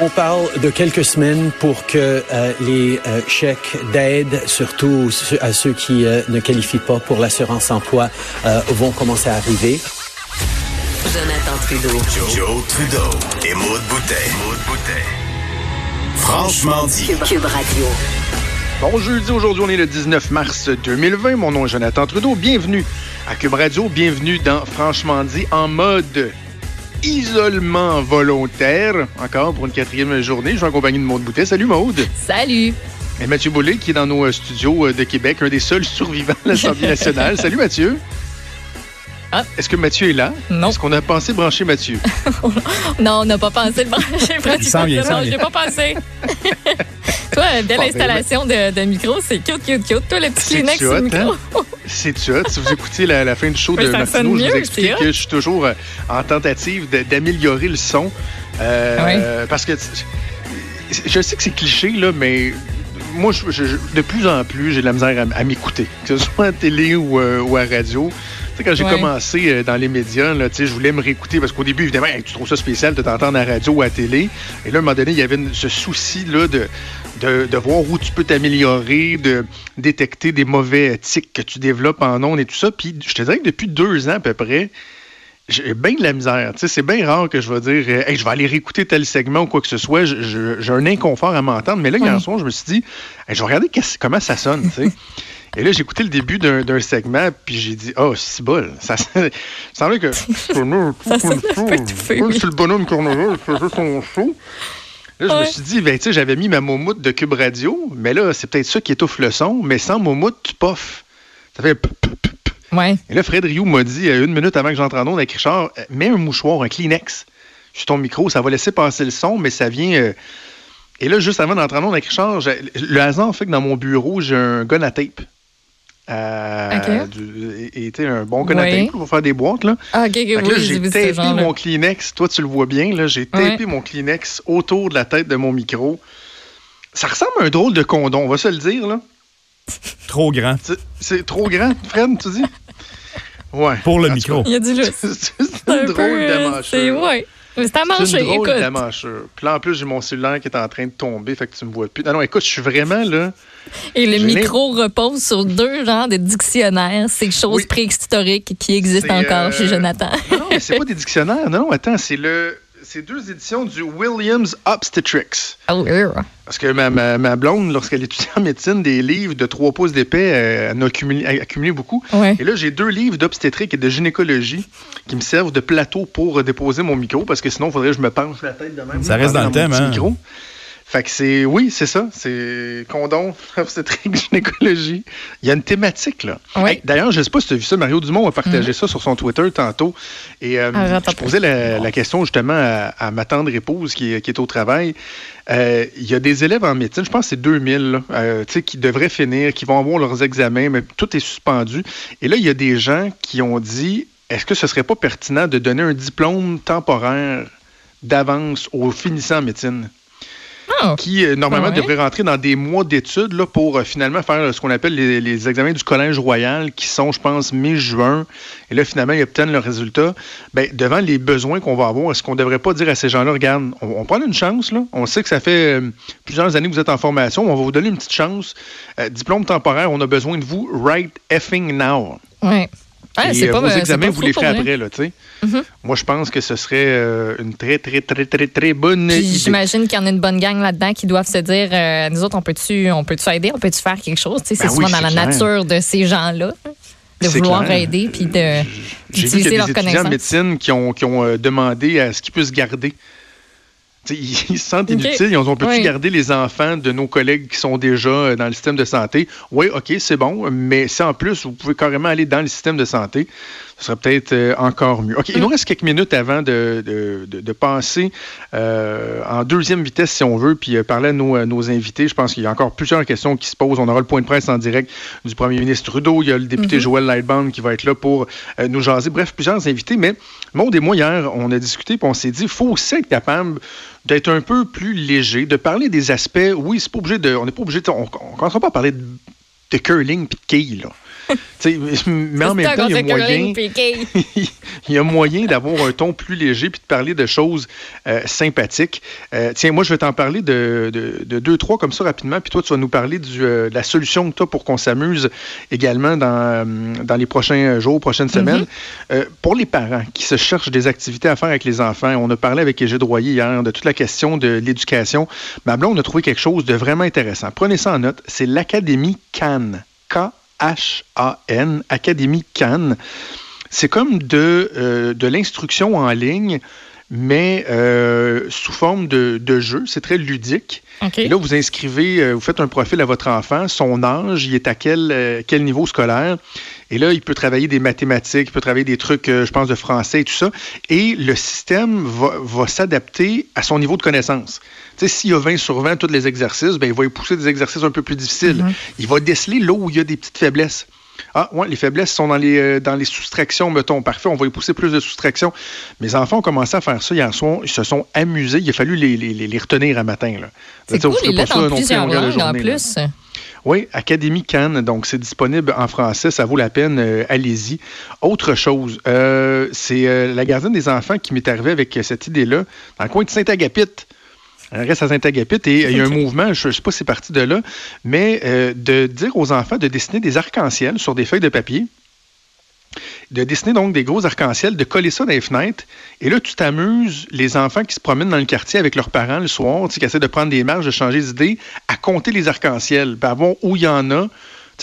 On parle de quelques semaines pour que euh, les euh, chèques d'aide, surtout à ceux qui euh, ne qualifient pas pour l'assurance emploi, vont commencer à arriver. Jonathan Trudeau. Joe, Trudeau et Maude Boutet. Franchement dit. Cube, Radio. Bon jeudi, aujourd'hui on est le 19 mars 2020. Mon nom est Jonathan Trudeau. Bienvenue à Cube Radio. Bienvenue dans Franchement dit en mode isolement volontaire, encore pour une quatrième journée. Je suis en compagnie de Maude Boutet. Salut Maude. Salut. Et Mathieu Boulay, qui est dans nos euh, studios euh, de Québec, un des seuls survivants de l'Assemblée nationale. Salut Mathieu. Ah. Est-ce que Mathieu est là? Non. Est-ce qu'on a pensé brancher Mathieu? non, on n'a pas pensé le brancher. Il non, je n'ai pas pensé. Toi, belle installation de, de, micro, c'est cute, cute, cute. Toi, le petit Kleenex sur le micro. Hein? C'est ça. Si vous écoutez la, fin du show de Martineau, je vous explique que je suis toujours euh, en tentative d'améliorer le son. Euh, parce que je sais que c'est cliché, là, mais moi, je, de plus en plus, j'ai de la misère à, m'écouter, que ce soit à télé ou, euh, ou à radio quand j'ai commencé euh, dans les médias, là, je voulais me réécouter parce qu'au début, évidemment, tu trouves ça spécial de t'entendre à la radio ou à la télé. Et là, à un moment donné, il y avait ce souci-là de, de, voir où tu peux t'améliorer, de détecter des mauvais tics que tu développes en ondes et tout ça. Puis je te dirais que depuis deux ans à peu près, j'ai bien de la misère. c'est bien rare que je vais dire euh, je vais aller réécouter tel segment ou quoi que ce soit. J'ai un inconfort à m'entendre. Mais là, hier soir, je me suis dit je vais regarder comment ça sonne. Et là, j'ai écouté le début d'un segment, puis j'ai dit, oh, c'est bol. Ça, semblait que. c'est le bonhomme Cornelia, il faisait son show. Là, je me suis dit, ben, tu sais, j'avais mis ma moumoute de Cube Radio, mais là, c'est peut-être ça qui étouffe le son, mais sans moumoute, tu poffes. Ça fait. Ouais. Et là, Fred Rioux m'a dit, une minute avant que j'entre en onde avec Richard, mets un mouchoir, un Kleenex sur ton micro, ça va laisser passer le son, mais ça vient. Euh, et là, juste avant d'entrer en onde avec Richard, le hasard fait que dans mon bureau, j'ai un gun à tape. Euh, était un bon gun pour faire des boîtes. Là. Ah, OK, J'ai tapé mon Kleenex. Toi, tu le vois bien. Là, j'ai tapé mon Kleenex autour de la tête de mon micro. Ça ressemble à un drôle de condom, on va se le dire. là. Trop grand. C'est trop grand, Fred, tu dis? Ouais. Pour le micro. Il y a du c'est un drôle euh, C'est ouais. C'est à manger, une drôle écoute. Puis là, en plus, j'ai mon cellulaire qui est en train de tomber, fait que tu me vois plus. Non, non, écoute, je suis vraiment là. Et le micro repose sur deux genres de dictionnaires, ces choses préhistoriques qui existent encore chez euh, Jonathan. non, mais c'est pas des dictionnaires. Non, attends, c'est le c'est deux éditions du Williams Obstetrics. Oh, Parce que ma, ma, blonde, lorsqu'elle étudiait en médecine, des livres de trois pouces d'épais, euh, elle en a accumulé, beaucoup. Et là, j'ai deux livres d'obstétrique et de gynécologie qui me servent de plateau pour déposer mon micro, parce que sinon, il faudrait que je me penche la tête de même. Ça reste dans le thème, hein? Micro. Fait que c'est, oui, c'est ça. C'est condom, obstétrique, gynécologie. Il y a une thématique, là. D'ailleurs, je ne sais pas si tu as vu ça. Mario Dumont a partagé mm-hmm. ça sur son Twitter tantôt. Et euh, ah, je posais la, question justement à, ma tendre épouse qui est, qui est au travail. Euh, il y a des élèves en médecine, je pense que c'est 2000, euh, qui devraient finir, qui vont avoir leurs examens, mais tout est suspendu. Et là, il y a des gens qui ont dit est-ce que ce serait pas pertinent de donner un diplôme temporaire d'avance aux finissants en médecine? Ah. qui euh, normalement devrait rentrer dans des mois d'études là, pour euh, finalement faire euh, ce qu'on appelle les, examens du Collège royal qui sont, je pense, mi-juin. Et là, finalement, ils obtiennent le résultat. Ben, devant les besoins qu'on va avoir, est-ce qu'on ne devrait pas dire à ces gens-là, regarde, on, prend une chance, là. on sait que ça fait plusieurs années que vous êtes en formation, on va vous donner une petite chance. diplôme temporaire, on a besoin de vous right effing now. Oui. Euh, vos examens, vous les ferez après, là, tu sais. Mm-hmm. Moi, je pense que ce serait euh, une très, très, très, très, très bonne idée. J'imagine qu'il y en a une bonne gang là-dedans qui doivent se dire, euh, nous autres, on peut-tu on peut aider, on peut-tu faire quelque chose? Tu sais, c'est ben souvent dans la nature de ces gens-là de vouloir aider puis de d'utiliser leurs connaissances. J'ai en médecine qui ont, qui ont demandé à ce qu'ils puissent garder ils se sentent inutiles. Ils ont pu garder les enfants de nos collègues qui sont déjà euh, dans le système de santé? Oui, OK, c'est bon, mais si en plus, vous pouvez carrément aller dans le système de santé, ce serait peut-être euh, encore mieux. OK, il nous mm. reste quelques minutes avant de, de, passer euh, en deuxième vitesse, si on veut, puis parler à nos, nos invités. Je pense qu'il y a encore plusieurs questions qui se posent. On aura le point de presse en direct du premier ministre Trudeau. Il y a le député mm-hmm. Joël Lightbound qui va être là pour nous jaser. Bref, plusieurs invités. Mais Maud et moi, hier, on a discuté, puis on s'est dit, il faut aussi être capable d'être un peu plus léger, de parler des aspects. Oui, c'est pas obligé de. On n'est pas obligé de. On ne commencera pas à parler de, curling et de quilles, là. Mais en même temps, il y a moyen, il y a moyen d'avoir un ton plus léger puis de parler de choses euh, sympathiques. Euh, tiens, moi, je vais t'en parler de, de, deux, trois comme ça rapidement, puis toi, tu vas nous parler euh, de la solution que tu as pour qu'on s'amuse également dans, dans les prochains jours, prochaines semaines. Mm-hmm. pour les parents qui se cherchent des activités à faire avec les enfants, on a parlé avec Égide Royer hier de toute la question de l'éducation. Mais là, on a trouvé quelque chose de vraiment intéressant. Prenez ça en note, c'est l'Académie Cannes. K H-A-N, Académie Cannes. C'est comme de, euh, de l'instruction en ligne, mais euh, sous forme de, de jeu. C'est très ludique. Et là, vous inscrivez, euh, vous faites un profil à votre enfant, son âge, il est à quel, quel niveau scolaire. Et là, il peut travailler des mathématiques, il peut travailler des trucs, je pense, de français et tout ça. Et le système va, va s'adapter à son niveau de connaissance s'il y a 20 sur 20 tous les exercices, ben, il va y pousser des exercices un peu plus difficiles. Mhm. Il va déceler là où il y a des petites faiblesses. Ah, ouais, les faiblesses sont dans les, euh, dans les soustractions, mettons. Parfait, on va y pousser plus de soustractions. Mes enfants ont commencé à faire ça hier soir. Ils se sont amusés. Il a fallu les, les, les retenir un matin. C'est cool, ils pas en plusieurs langues en plus. Oui, Académie Cannes, donc c'est disponible en français, ça vaut la peine, euh, allez-y. Autre chose, euh, c'est la gardienne des enfants qui m'est arrivée avec cette idée-là, dans le coin de Saint-Agapit. Elle reste à Saint-Agapit et il y a un mouvement, je ne sais pas si c'est parti de là, mais euh, de dire aux enfants de dessiner des arcs-en-ciel sur des feuilles de papier, de dessiner donc des gros arcs-en-ciel, de coller ça dans les fenêtres. Et là, tu t'amuses, les enfants qui se promènent dans le quartier avec leurs parents le soir, qui essaient de prendre des marges, de changer d'idée, à compter les arcs-en-ciel, pour voir où il y en a,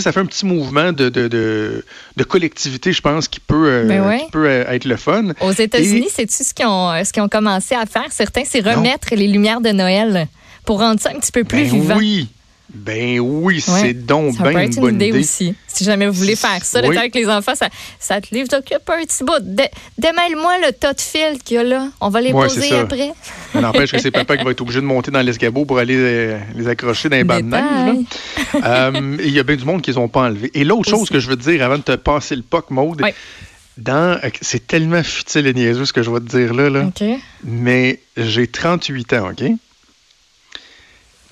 ça fait un petit mouvement de, de, de, collectivité, je pense, qui peut, euh, ben peut euh, être le fun. Aux États-Unis, c'est-tu ce qu'ils ont, ce qu'ils ont commencé à faire? Certains, c'est remettre les lumières de Noël pour rendre ça un petit peu plus ben vivant. Oui. Ben oui, c'est donc bien une bonne idée, aussi. Si jamais vous voulez faire ça, avec les enfants, ça, ça te livre t'occupe un petit bout. Démêle-moi le tas de fils qu'il y a là. On va les poser après. Ça n'empêche que c'est papa qui va être obligé de monter dans l'escabeau pour aller les, accrocher dans les bancs de neige. Euh, il y a bien du monde qu'ils n'ont pas enlevé. Et l'autre chose que je veux te dire avant de te passer le POC, Maude, dans, euh, c'est tellement futile et niaiseux ce que je vais te dire là, là. mais j'ai 38 ans, OK?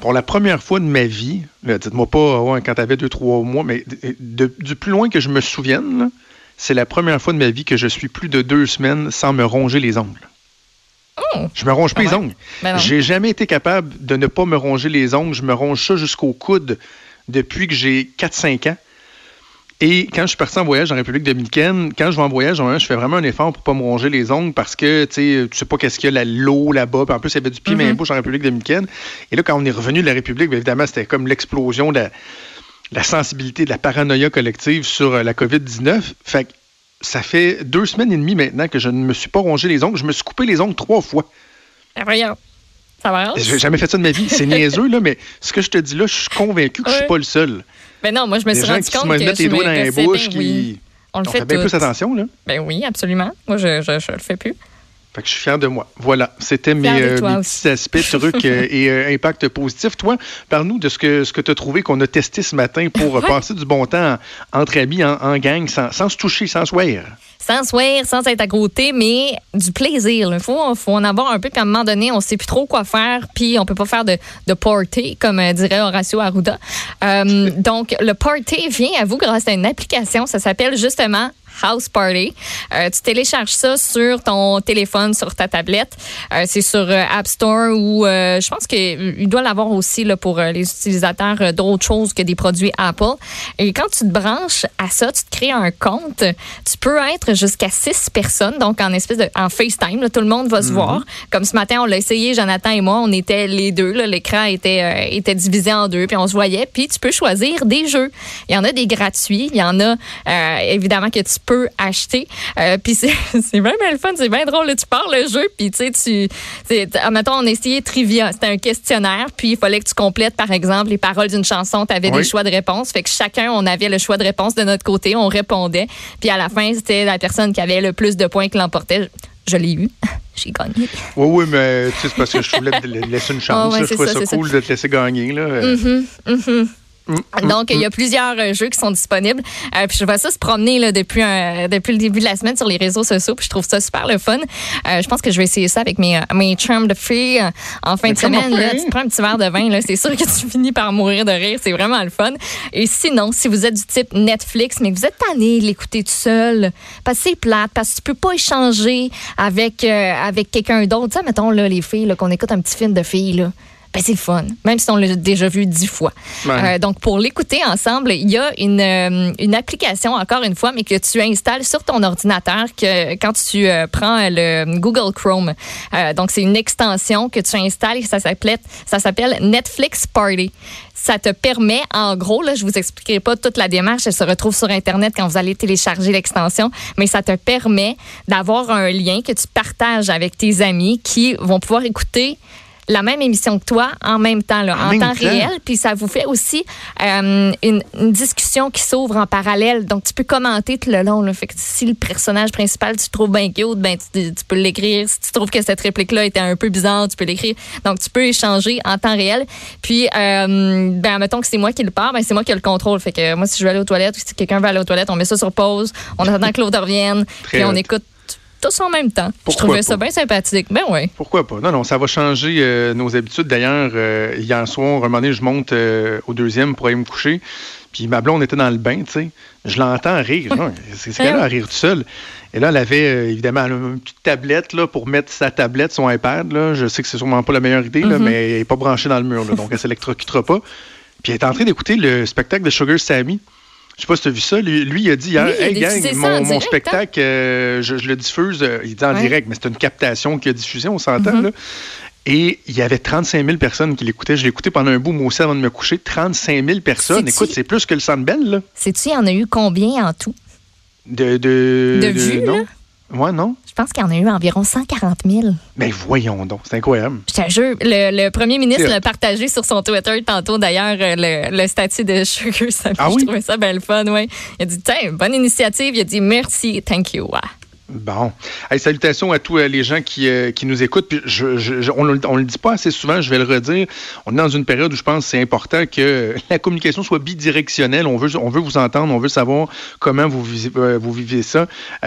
Pour la première fois de ma vie, dites-moi pas quand tu avais deux, trois mois, mais du plus loin que je me souvienne, c'est la première fois de ma vie que je suis plus de deux semaines sans me ronger les ongles. Oh! Je me ronge pas les ongles. Ben j'ai jamais été capable de ne pas me ronger les ongles. Je me ronge ça jusqu'au coude depuis que j'ai 4-5 ans. Et quand je suis parti en voyage en République dominicaine, quand je vais en voyage, je fais vraiment un effort pour pas me ronger les ongles parce que tu sais pas qu'est-ce qu'il y a l'eau là-bas. en plus, il y avait du pied mm bouche en République dominicaine. Et là, quand on est revenu de la République, évidemment, c'était comme l'explosion de la, sensibilité, de la paranoïa collective sur euh, la COVID-19. Fait que ça fait deux semaines et demie maintenant que je ne me suis pas rongé les ongles. Je me suis coupé les ongles trois fois. Ah, voyons. Ça va? J'ai jamais fait ça de ma vie. C'est niaiseux, là, mais ce que je te dis là, je suis convaincu que je je suis pas le seul. Mais non, moi, je me suis rendu compte que mettre les doigts dans la bouche, qui... On le fait, fait bien plus attention, là. Ben oui, absolument. Moi, je, je, le fais plus. Fait que je suis fier de moi. Voilà, c'était mes, euh, petits aspects, trucs euh, et euh, impacts positifs. Toi, parle-nous de ce que, ce que tu as trouvé qu'on a testé ce matin pour passer du bon temps entre amis, en, gang, sans, sans, se toucher, sans se voir sans sourire, sans être à côté, mais du plaisir. Il faut, faut en avoir un peu, puis à un moment donné, on ne sait plus trop quoi faire, puis on peut pas faire de, de party, comme dirait Horacio Arruda. Donc, le party vient à vous grâce à une application, ça s'appelle justement House Party. Euh, tu télécharges ça sur ton téléphone, sur ta tablette. Euh, c'est sur euh, App Store ou je pense qu'il doit l'avoir aussi là, pour les utilisateurs d'autres choses que des produits Apple. Et quand tu te branches à ça, tu te crées un compte. Tu peux être jusqu'à six personnes, donc en espèce de en FaceTime. tout le monde va se mhm. voir. Comme ce matin, on l'a essayé, Jonathan et moi, on était les deux. L'écran était, était divisé en deux, puis on se voyait. Puis tu peux choisir des jeux. Il y en a des gratuits. Il y en a évidemment que tu peux acheter. Euh, puis c'est vraiment le fun, c'est bien drôle. tu pars le jeu, puis tu sais, tu. Mettons, on a essayé Trivia. C'était un questionnaire, puis il fallait que tu complètes, par exemple, les paroles d'une chanson. Tu avais des choix de réponse. Fait que chacun, on avait le choix de réponse de notre côté. On répondait. Puis à la fin, c'était la personne qui avait le plus de points qui l'emportait. Je l'ai eu. J'ai gagné. Oui, oui, mais c'est parce que je voulais te laisser une chance. je trouvais ça, cool de te laisser gagner. Là. Mm-hmm, mm-hmm. Mm, Donc, il y a plusieurs jeux qui sont disponibles. puis je vois ça se promener là, depuis, depuis le début de la semaine sur les réseaux sociaux. Puis je trouve ça super le fun. je pense que je vais essayer ça avec mes, mes de filles en fin de semaine. Là, tu prends un petit verre de vin, c'est sûr que tu finis par mourir de rire. C'est vraiment le fun. Et sinon, si vous êtes du type Netflix, mais vous êtes tanné de l'écouter tout seul, parce que c'est plate, parce que tu peux pas échanger avec, euh, avec quelqu'un d'autre. Tu sais, mettons, là, les filles, qu'on écoute un petit film de filles, là ben c'est fun, même si on l'a déjà vu dix fois. Euh, donc, pour l'écouter ensemble, il y a une, euh, une, application, encore une fois, mais que tu installes sur ton ordinateur que, quand tu euh, prends le Google Chrome. donc, c'est une extension que tu installes et ça s'appelle, ça s'appelle Netflix Party. Ça te permet, en gros, là, je vous expliquerai pas toute la démarche, elle se retrouve sur Internet quand vous allez télécharger l'extension, mais ça te permet d'avoir un lien que tu partages avec tes amis qui vont pouvoir écouter la même émission que toi en même temps, là, en, temps, réel. Puis ça vous fait aussi euh, une, discussion qui s'ouvre en parallèle. Donc, tu peux commenter tout le long. Là. Fait que si le personnage principal, tu trouves bien cute, ben, tu, peux l'écrire. Si tu trouves que cette réplique-là était un peu bizarre, tu peux l'écrire. Donc, tu peux échanger en temps réel. Puis, euh, ben, mettons que c'est moi qui le pars, ben, c'est moi qui ai le contrôle. Fait que moi, si je veux aller aux toilettes ou si quelqu'un veut aller aux toilettes, on met ça sur pause. On attend que l'autre revienne. puis, on écoute tous en même temps. je trouvais ça bien sympathique. Ben oui. Pourquoi pas? Non, non, ça va changer euh, nos habitudes. D'ailleurs, euh, hier soir, un moment donné, je monte euh, au deuxième pour aller me coucher. Puis ma blonde était dans le bain, tu sais. Je l'entends rire. C'est ce qu'elle a à rire tout seul. Et là, elle avait évidemment une petite tablette là, pour mettre sa tablette, son iPad. Là. Je sais que c'est sûrement pas la meilleure idée, là, mm-hmm. mais elle n'est pas branchée dans le mur. donc, elle ne s'électrocutera pas. Puis elle est en train d'écouter le spectacle de Sugar Sammy. Je sais pas si tu as vu ça. Lui, il a dit hier, hey gang, mon, hein? spectacle, euh, je, le diffuse, euh, il dit en direct, mais c'est une captation qu'il a diffusée, on s'entend. Mm-hmm. Et il y avait 35 000 personnes qui l'écoutaient. Je écouté pendant un bout, moi aussi, avant de me coucher. 35 000 personnes. Écoute, c'est plus que le Sandbell, là. Sais-tu, il y en a eu combien en tout? De, de, de, vues, non? Ouais, non? Je pense qu'il y en a eu environ 140 000. Mais voyons donc, c'est incroyable. Je te jure, le, premier ministre l'a partagé sur son Twitter tantôt, d'ailleurs, euh, le, statut de Sugar Ah oui? Je trouvais ça bien le fun, oui. Il a dit, tiens, bonne initiative. Il a dit, merci, thank you. Bon. salutations à tous euh, les gens qui, euh, qui nous écoutent. on ne le dit pas assez souvent, je vais le redire. On est dans une période où je pense que c'est important que la communication soit bidirectionnelle. On veut, on veut vous entendre, on veut savoir comment vous, vivez, euh, ça.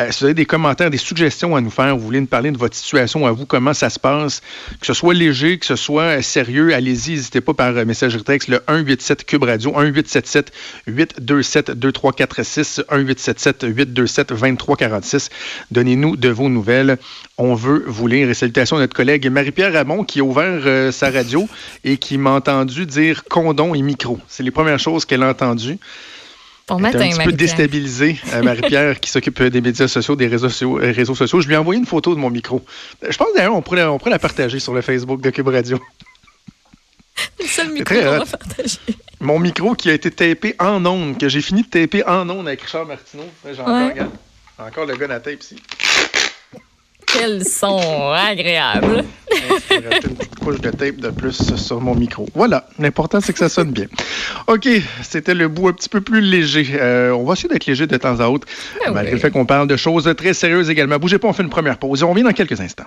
si vous avez des commentaires, des suggestions à nous faire, vous voulez nous parler de votre situation à vous, comment ça se passe, que ce soit léger, que ce soit sérieux, allez-y, n'hésitez pas par messagerie texte, le 187 Cube Radio, 1877 827 2346, 1877 827 2346 Donnez-nous de vos nouvelles. On veut vous lire. Et salutations à notre collègue Marie-Pierre Ramon qui a ouvert euh, sa radio et qui m'a entendu dire condom et micro. C'est les premières choses qu'elle a entendues. Bon matin, un petit peu déstabilisée, euh, Marie-Pierre, qui s'occupe des médias sociaux, des réseaux sociaux, euh, réseaux sociaux. Je lui ai envoyé une photo de mon micro. Je pense d'ailleurs on pourrait, on pourrait la partager sur le Facebook de Cube Radio. le seul micro qu'on va partager. Mon micro qui a été tapé en ondes, que j'ai fini de taper en ondes avec Richard Martineau. Regarde. Encore le gars à tape ici. Quel son agréable. J'ai une petite couche de tape de plus sur mon micro. Voilà, l'important c'est que ça sonne bien. OK, c'était le bout un petit peu plus léger. Euh, on va essayer d'être léger de temps à autre, ben malgré le fait qu'on parle de choses très sérieuses également. Bougez pas, on fait une première pause. On revient dans quelques instants.